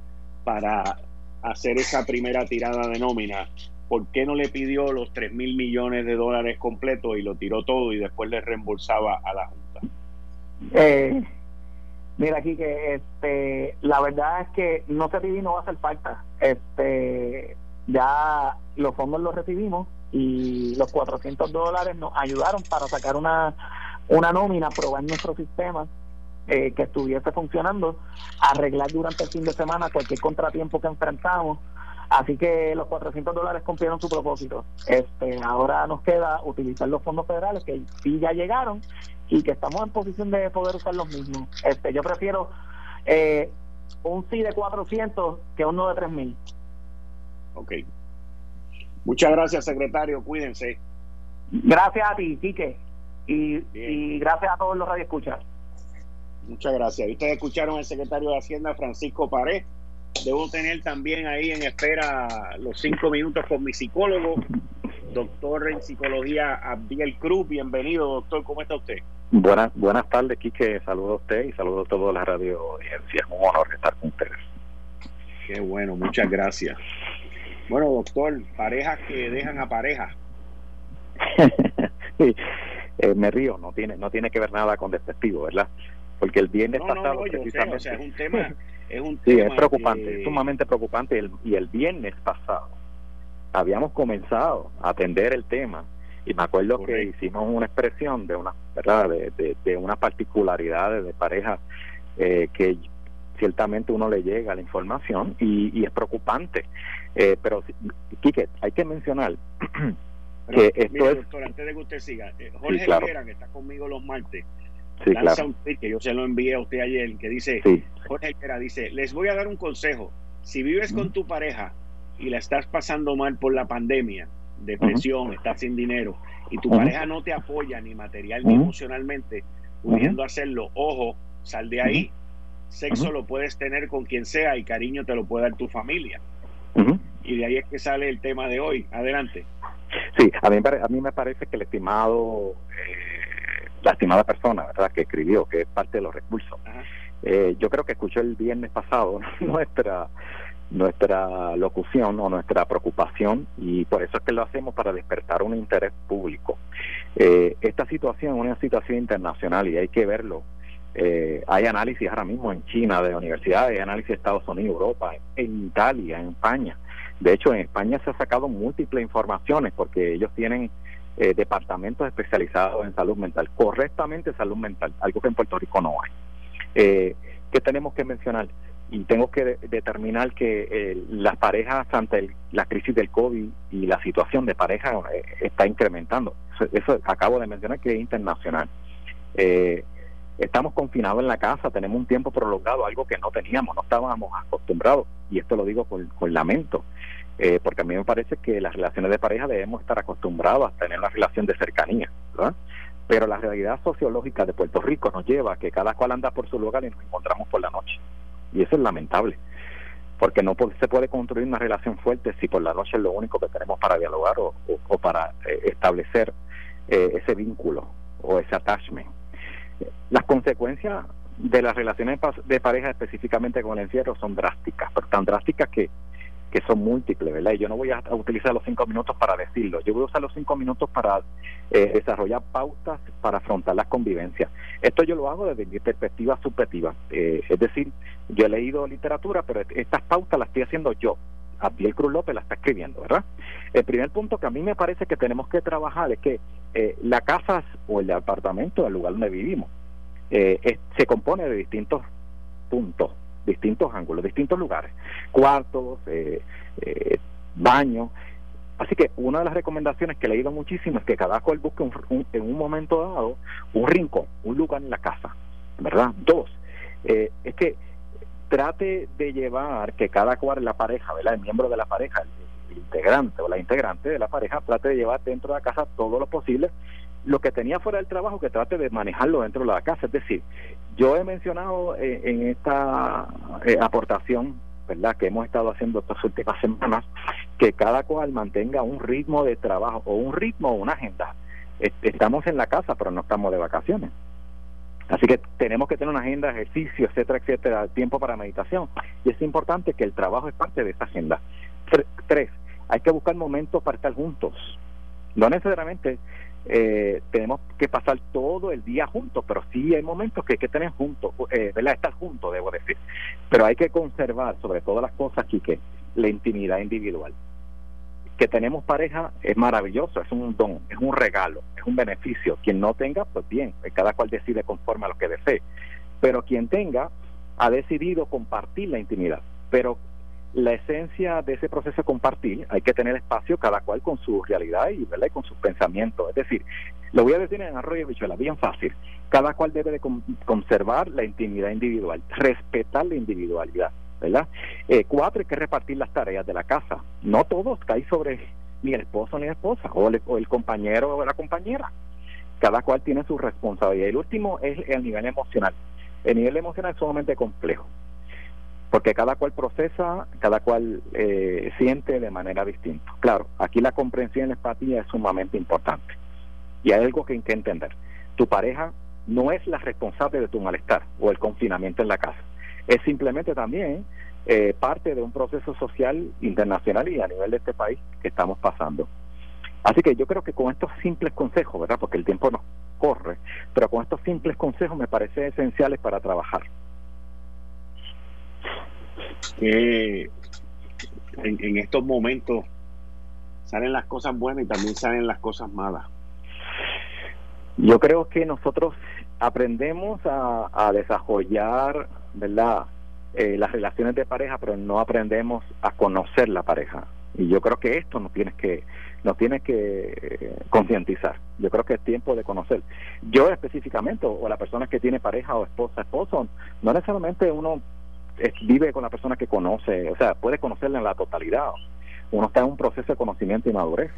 para hacer esa primera tirada de nómina, ¿por qué no le pidió los 3 mil millones de dólares completos y lo tiró todo y después le reembolsaba a la Junta? Eh, mira aquí que este, la verdad es que no se pidió no va a hacer falta. Este, ya los fondos los recibimos y los 400 dólares nos ayudaron para sacar una, una nómina, probar nuestro sistema eh, que estuviese funcionando, arreglar durante el fin de semana cualquier contratiempo que enfrentamos. Así que los 400 dólares cumplieron su propósito. Este, ahora nos queda utilizar los fondos federales que sí ya llegaron y que estamos en posición de poder usar los mismos. Este, yo prefiero eh, un sí de 400 que uno de 3000. Ok. Muchas gracias, secretario. Cuídense. Gracias a ti, Quique. Y, y gracias a todos los radioescuchas. Muchas gracias. Ustedes escucharon al secretario de Hacienda, Francisco Pared. Debo tener también ahí en espera los cinco minutos con mi psicólogo, doctor en psicología Abdiel Cruz. Bienvenido, doctor. ¿Cómo está usted? Buenas, buenas tardes, Quique. Saludo a usted y saludo a toda la radio audiencia. Es un honor estar con ustedes. Qué bueno, muchas gracias. Bueno, doctor, parejas que dejan a parejas. eh, me río, no tiene, no tiene que ver nada con despectivo, ¿verdad? Porque el viernes No, pasado, no, no, yo sé, precisamente. o sea, es un tema, es un Sí, tema es preocupante, que- es sumamente preocupante. El- y el viernes pasado habíamos comenzado a atender el tema y me acuerdo que hicimos una expresión de una, ¿verdad? De, de, de unas particularidades de pareja eh, que ciertamente uno le llega la información y, y es preocupante. Eh, pero, Quique, hay que mencionar Pero, que esto mire, es- doctor, antes de que usted siga, eh, Jorge Sí, claro. Rivera, que está conmigo los martes, Sí, lanza claro. un tweet que yo se lo envié a usted ayer, que dice, Sí, Jorge Rivera dice, les voy a dar un consejo. Si vives con tu pareja y la estás pasando mal por la pandemia, depresión, estás sin dinero, y tu pareja no te apoya ni material ni emocionalmente, pudiendo hacerlo, ojo, sal de ahí. Sexo lo puedes tener con quien sea y cariño te lo puede dar tu familia. Y de ahí es que sale el tema de hoy. Adelante. Sí, a mí, a mí me parece que el estimado, eh, la estimada persona, ¿verdad?, que escribió, que es parte de los recursos, eh, yo creo que escuchó el viernes pasado nuestra nuestra locución o nuestra preocupación y por eso es que lo hacemos para despertar un interés público. Eh, esta situación es una situación internacional y hay que verlo. Eh, hay análisis ahora mismo en China de universidades, hay análisis de Estados Unidos, Europa, en Italia, en España. De hecho, en España se ha sacado múltiples informaciones porque ellos tienen eh, departamentos especializados en salud mental, correctamente salud mental, algo que en Puerto Rico no hay. Eh, ¿Qué tenemos que mencionar? Y tengo que de- determinar que eh, las parejas ante la crisis del COVID y la situación de pareja eh, está incrementando. Eso, eso acabo de mencionar que es internacional. Eh, estamos confinados en la casa, tenemos un tiempo prolongado, algo que no teníamos, no estábamos acostumbrados, y esto lo digo con, con lamento, eh, porque a mí me parece que las relaciones de pareja debemos estar acostumbrados a tener una relación de cercanía, ¿verdad? Pero la realidad sociológica de Puerto Rico nos lleva a que cada cual anda por su lugar y nos encontramos por la noche. Y eso es lamentable, porque no se puede construir una relación fuerte si por la noche es lo único que tenemos para dialogar o, para eh, establecer eh, ese vínculo o ese attachment. Las consecuencias de las relaciones de pareja específicamente con el encierro son drásticas, tan drásticas que, que son múltiples, ¿verdad? Y yo no voy a, utilizar los cinco minutos para decirlo, yo voy a usar los cinco minutos para eh, desarrollar pautas para afrontar las convivencias. Esto yo lo hago desde mi perspectiva subjetiva, eh, es decir, yo he leído literatura, pero estas pautas las estoy haciendo yo. Abdiel Cruz López la está escribiendo, ¿verdad? El primer punto que a mí me parece que tenemos que trabajar es que eh, la casa o el apartamento, el lugar donde vivimos, eh, se compone de distintos puntos, distintos ángulos, distintos lugares, cuartos, eh, eh, baños. Así que una de las recomendaciones que he leído muchísimo es que cada cual busque un- en un momento dado un rincón, un lugar en la casa, ¿verdad? Dos, eh, es que trate de llevar que cada cual, la pareja. El miembro de la pareja, el integrante o la integrante de la pareja, trate de llevar dentro de la casa todo lo posible. Lo que tenía fuera del trabajo, que trate de manejarlo dentro de la casa. Es decir, yo he mencionado eh, en esta eh, aportación, ¿verdad?, que hemos estado haciendo estas últimas semanas, que cada cual mantenga un ritmo de trabajo o un ritmo o una agenda. Est- Estamos en la casa, pero no estamos de vacaciones. Así que tenemos que tener una agenda ejercicio, etcétera, etcétera, tiempo para meditación. Y es importante que el trabajo es parte de esa agenda. Tre- Tres, hay que buscar momentos para estar juntos. No necesariamente eh, tenemos que pasar todo el día juntos, pero sí hay momentos que hay que tener juntos, eh, ¿verdad? Estar juntos, debo decir. Pero hay que conservar, sobre todas las cosas, aquí que la intimidad individual. Que tenemos pareja es maravilloso, es un don, es un regalo, es un beneficio. Quien no tenga, pues bien, cada cual decide conforme a lo que desee. pero quien tenga ha decidido compartir la intimidad. Pero la esencia de ese proceso compartir, hay que tener espacio cada cual con su realidad y, ¿verdad? y con sus pensamientos. Es decir, lo voy a decir en arroyo bichuela, bien fácil. Cada cual debe de conservar la intimidad individual, respetar la individualidad, ¿verdad? Eh, cuatro, hay que repartir las tareas de la casa. No todos caen sobre ni el esposo ni la esposa, o el, o el compañero o la compañera. Cada cual tiene su responsabilidad. Y el último es el nivel emocional. El nivel emocional es sumamente complejo porque cada cual procesa, cada cual eh, siente de manera distinta. Claro, aquí la comprensión y la empatía es sumamente importante. Y hay algo que hay que entender. Tu pareja no es la responsable de tu malestar o el confinamiento en la casa. Es simplemente también eh, parte de un proceso social internacional y a nivel de este país que estamos pasando. Así que yo creo que con estos simples consejos, ¿verdad? Porque el tiempo nos corre, pero con estos simples consejos me parecen esenciales para trabajar que en, estos momentos salen las cosas buenas y también salen las cosas malas. Yo creo que nosotros aprendemos a, desarrollar, ¿verdad? Eh, las relaciones de pareja, pero no aprendemos a conocer la pareja. Y yo creo que esto nos tiene que nos tiene que eh, concientizar. Yo creo que es tiempo de conocer. Yo específicamente, o la persona que tiene pareja o esposa, esposo, no necesariamente uno vive con la persona que conoce, o sea, puede conocerla en la totalidad. Uno está en un proceso de conocimiento y madurez.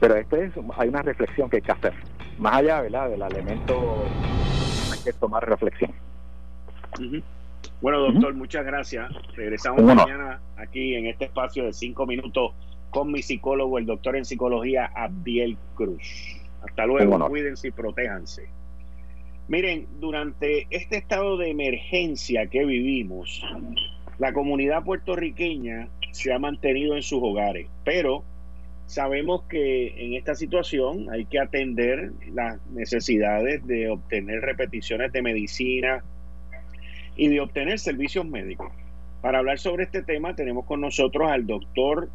Pero este es, hay una reflexión que hay que hacer. Más allá ¿verdad? del elemento, hay que tomar reflexión. Bueno, doctor, muchas gracias. Regresamos mañana aquí en este espacio de cinco minutos con mi psicólogo, el doctor en psicología, Abdiel Cruz. Hasta luego, cuídense y protéjanse. Miren, durante este estado de emergencia que vivimos, la comunidad puertorriqueña se ha mantenido en sus hogares, pero sabemos que en esta situación hay que atender las necesidades de obtener repeticiones de medicina y de obtener servicios médicos. Para hablar sobre este tema tenemos con nosotros al doctor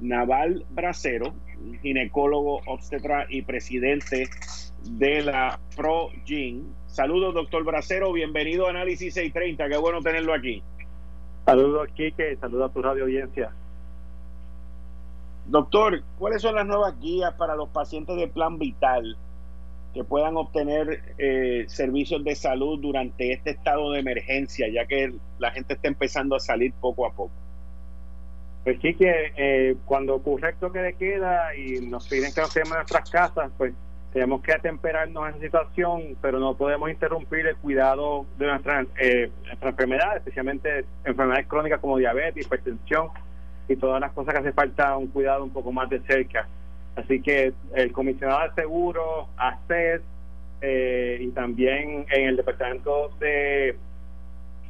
Naval Bracero, ginecólogo, obstetra y presidente de la ProGin. Saludos, doctor Bracero, bienvenido a Análisis 630, qué bueno tenerlo aquí. Saludos, Quique, saludos a tu radio audiencia. Doctor, ¿cuáles son las nuevas guías para los pacientes de plan vital que puedan obtener eh, servicios de salud durante este estado de emergencia, ya que la gente está empezando a salir poco a poco? Pues Quique, eh, cuando ocurre esto que le queda y nos piden que nos quedemos en nuestras casas, pues tenemos que atemperarnos a esa situación, pero no podemos interrumpir el cuidado de nuestras eh, enfermedades, especialmente enfermedades crónicas como diabetes, hipertensión y todas las cosas que hace falta un cuidado un poco más de cerca. Así que el comisionado de seguros, ACES eh, y también en el Departamento de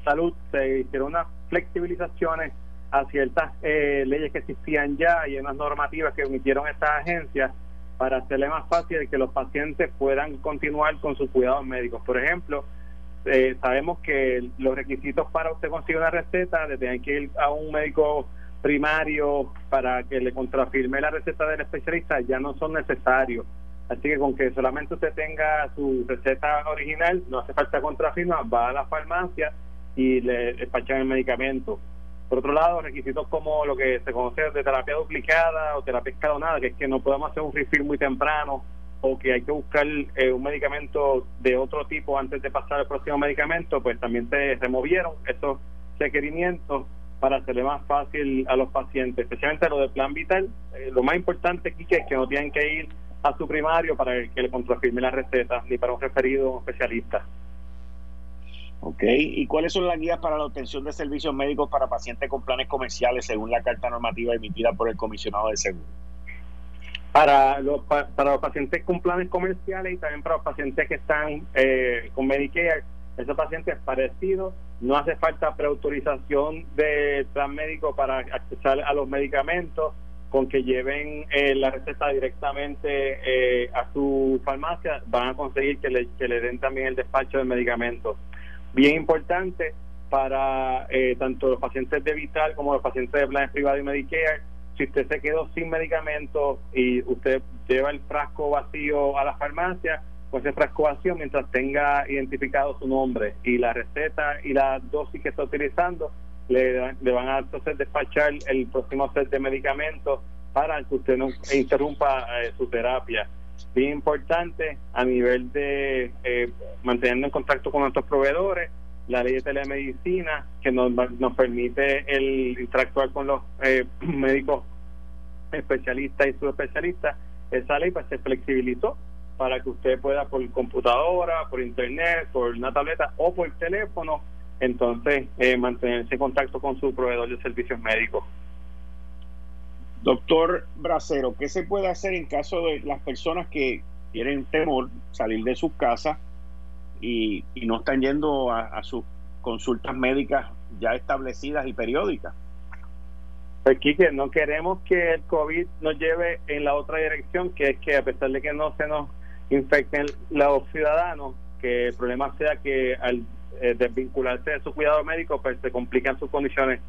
Salud se hicieron unas flexibilizaciones a ciertas eh, leyes que existían ya y unas normativas que emitieron estas agencias para hacerle más fácil que los pacientes puedan continuar con sus cuidados médicos. Por ejemplo, eh, sabemos que los requisitos para usted conseguir una receta, de tener que ir a un médico primario para que le contrafirme la receta del especialista, ya no son necesarios. Así que con que solamente usted tenga su receta original, no hace falta contrafirma, va a la farmacia y le despachan el medicamento. Por otro lado, requisitos como lo que se conoce de terapia duplicada o terapia escalonada, que es que no podemos hacer un refill muy temprano o que hay que buscar eh, un medicamento de otro tipo antes de pasar al próximo medicamento, pues también se removieron esos requerimientos para hacerle más fácil a los pacientes, especialmente lo del plan vital. Eh, lo más importante aquí es que no tienen que ir a su primario para que le contrafirme la receta ni para un referido especialista. Ok, ¿y cuáles son las guías para la obtención de servicios médicos para pacientes con planes comerciales según la carta normativa emitida por el comisionado de seguro? Para los, para los pacientes con planes comerciales y también para los pacientes que están eh, con Medicare, esos pacientes parecidos, no hace falta preautorización del plan médico para acceder a los medicamentos, con que lleven eh, la receta directamente eh, a su farmacia, van a conseguir que le, que le den también el despacho de medicamentos bien importante para eh, tanto los pacientes de Vital como los pacientes de planes privados y Medicare. Si usted se quedó sin medicamentos y usted lleva el frasco vacío a la farmacia, con ese frasco vacío mientras tenga identificado su nombre y la receta y la dosis que está utilizando le, le van a entonces despachar el próximo set de medicamentos para que usted no interrumpa eh, su terapia. Bien importante a nivel de eh, manteniendo en contacto con nuestros proveedores, la ley de telemedicina que nos, nos permite el interactuar con los eh, médicos especialistas y subespecialistas, esa ley pues se flexibilizó para que usted pueda por computadora, por internet, por una tableta o por teléfono, entonces eh, mantenerse en contacto con su proveedor de servicios médicos. Doctor Bracero, ¿qué se puede hacer en caso de las personas que tienen temor salir de sus casas y, no están yendo a, sus consultas médicas ya establecidas y periódicas? Pues Quique, no queremos que el COVID nos lleve en la otra dirección, que es que a pesar de que no se nos infecten los ciudadanos, que el problema sea que al eh, desvincularse de su cuidado médico, pues se complican sus condiciones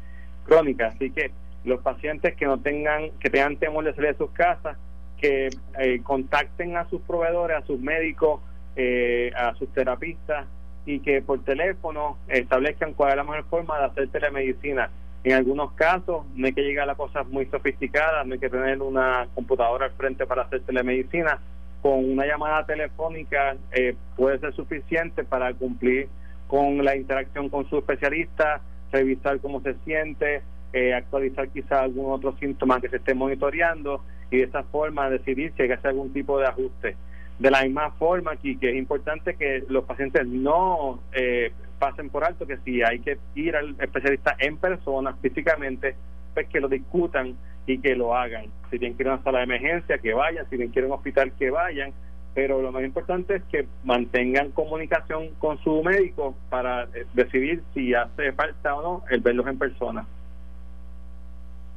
crónicas. Así que los pacientes que no tengan, que tengan temor de salir de sus casas, que eh, contacten a sus proveedores, a sus médicos, eh, a sus terapistas y que por teléfono establezcan cuál es la mejor forma de hacer telemedicina. En algunos casos no hay que llegar a cosas muy sofisticadas, no hay que tener una computadora al frente para hacer telemedicina. Con una llamada telefónica eh, puede ser suficiente para cumplir con la interacción con su especialista, revisar cómo se siente, eh, actualizar quizá algún otro síntoma que se esté monitoreando y de esa forma decidir si hay que hacer algún tipo de ajuste. De la misma forma aquí que es importante que los pacientes no eh, pasen por alto que si hay que ir al especialista en persona físicamente, pues que lo discutan y que lo hagan. Si tienen que ir a una sala de emergencia, que vayan, si tienen que ir a un hospital, que vayan, pero lo más importante es que mantengan comunicación con su médico para eh, decidir si hace falta o no el verlos en persona.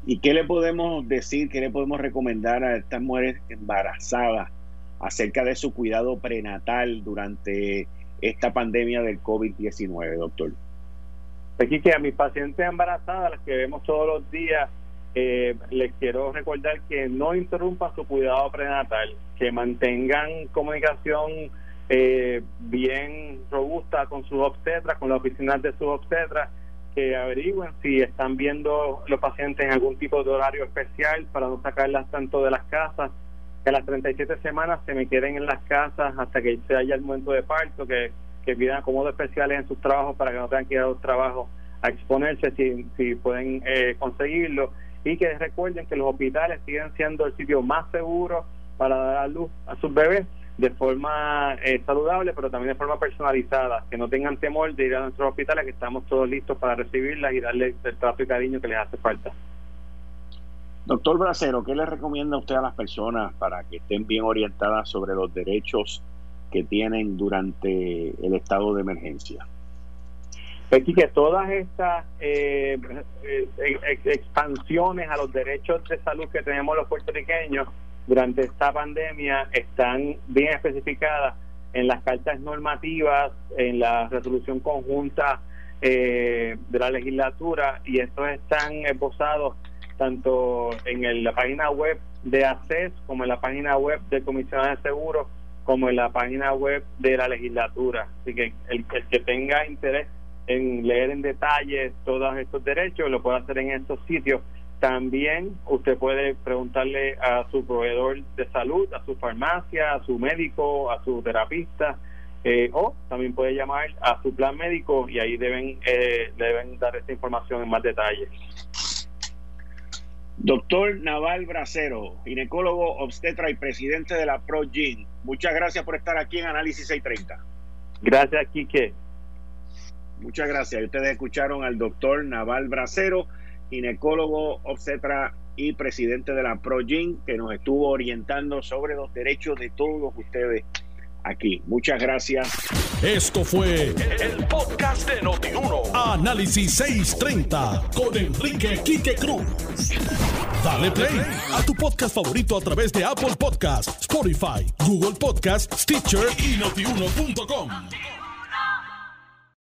¿Y qué le podemos decir, qué le podemos recomendar a estas mujeres embarazadas acerca de su cuidado prenatal durante esta pandemia del COVID-19, doctor? Aquí que a mis pacientes embarazadas, las que vemos todos los días, eh, les quiero recordar que no interrumpan su cuidado prenatal, que mantengan comunicación eh, bien robusta con sus obstetras, con las oficinas de sus obstetras, que averigüen si están viendo los pacientes en algún tipo de horario especial para no sacarlas tanto de las casas, que a las 37 semanas se me queden en las casas hasta que se haya el momento de parto, que, que pidan acomodos especiales en sus trabajos para que no tengan que ir a los trabajos a exponerse si, si pueden eh, conseguirlo. Y que recuerden que los hospitales siguen siendo el sitio más seguro para dar a luz a sus bebés de forma eh, saludable, pero también de forma personalizada, que no tengan temor de ir a nuestros hospitales, que estamos todos listos para recibirlas y darles el trato y cariño que les hace falta. Doctor Bracero, ¿qué le recomienda usted a las personas para que estén bien orientadas sobre los derechos que tienen durante el estado de emergencia? Aquí que todas estas eh, eh, expansiones a los derechos de salud que tenemos los puertorriqueños durante esta pandemia están bien especificadas en las cartas normativas, en la resolución conjunta eh, de la legislatura y estos están esbozados tanto en la página web de ACES como en la página web del Comisionado de Seguros como en la página web de la legislatura. Así que el que tenga interés en leer en detalle todos estos derechos lo puede hacer en estos sitios también usted puede preguntarle a su proveedor de salud, a su farmacia, a su médico, a su terapista, eh, o también puede llamar a su plan médico y ahí deben, eh, deben dar esta información en más detalle. Doctor Naval Bracero, ginecólogo, obstetra y presidente de la ProGyn, muchas gracias por estar aquí en Análisis 630. Gracias, Quique. Muchas gracias. Ustedes escucharon al doctor Naval Bracero ginecólogo, obstetra y presidente de la ProGyn, que nos estuvo orientando sobre los derechos de todos ustedes aquí. Muchas gracias. Esto fue el, podcast de Notiuno. Análisis 630 con Enrique Quique Cruz. Dale play a tu podcast favorito a través de Apple Podcasts, Spotify, Google Podcasts, Stitcher y notiuno.com.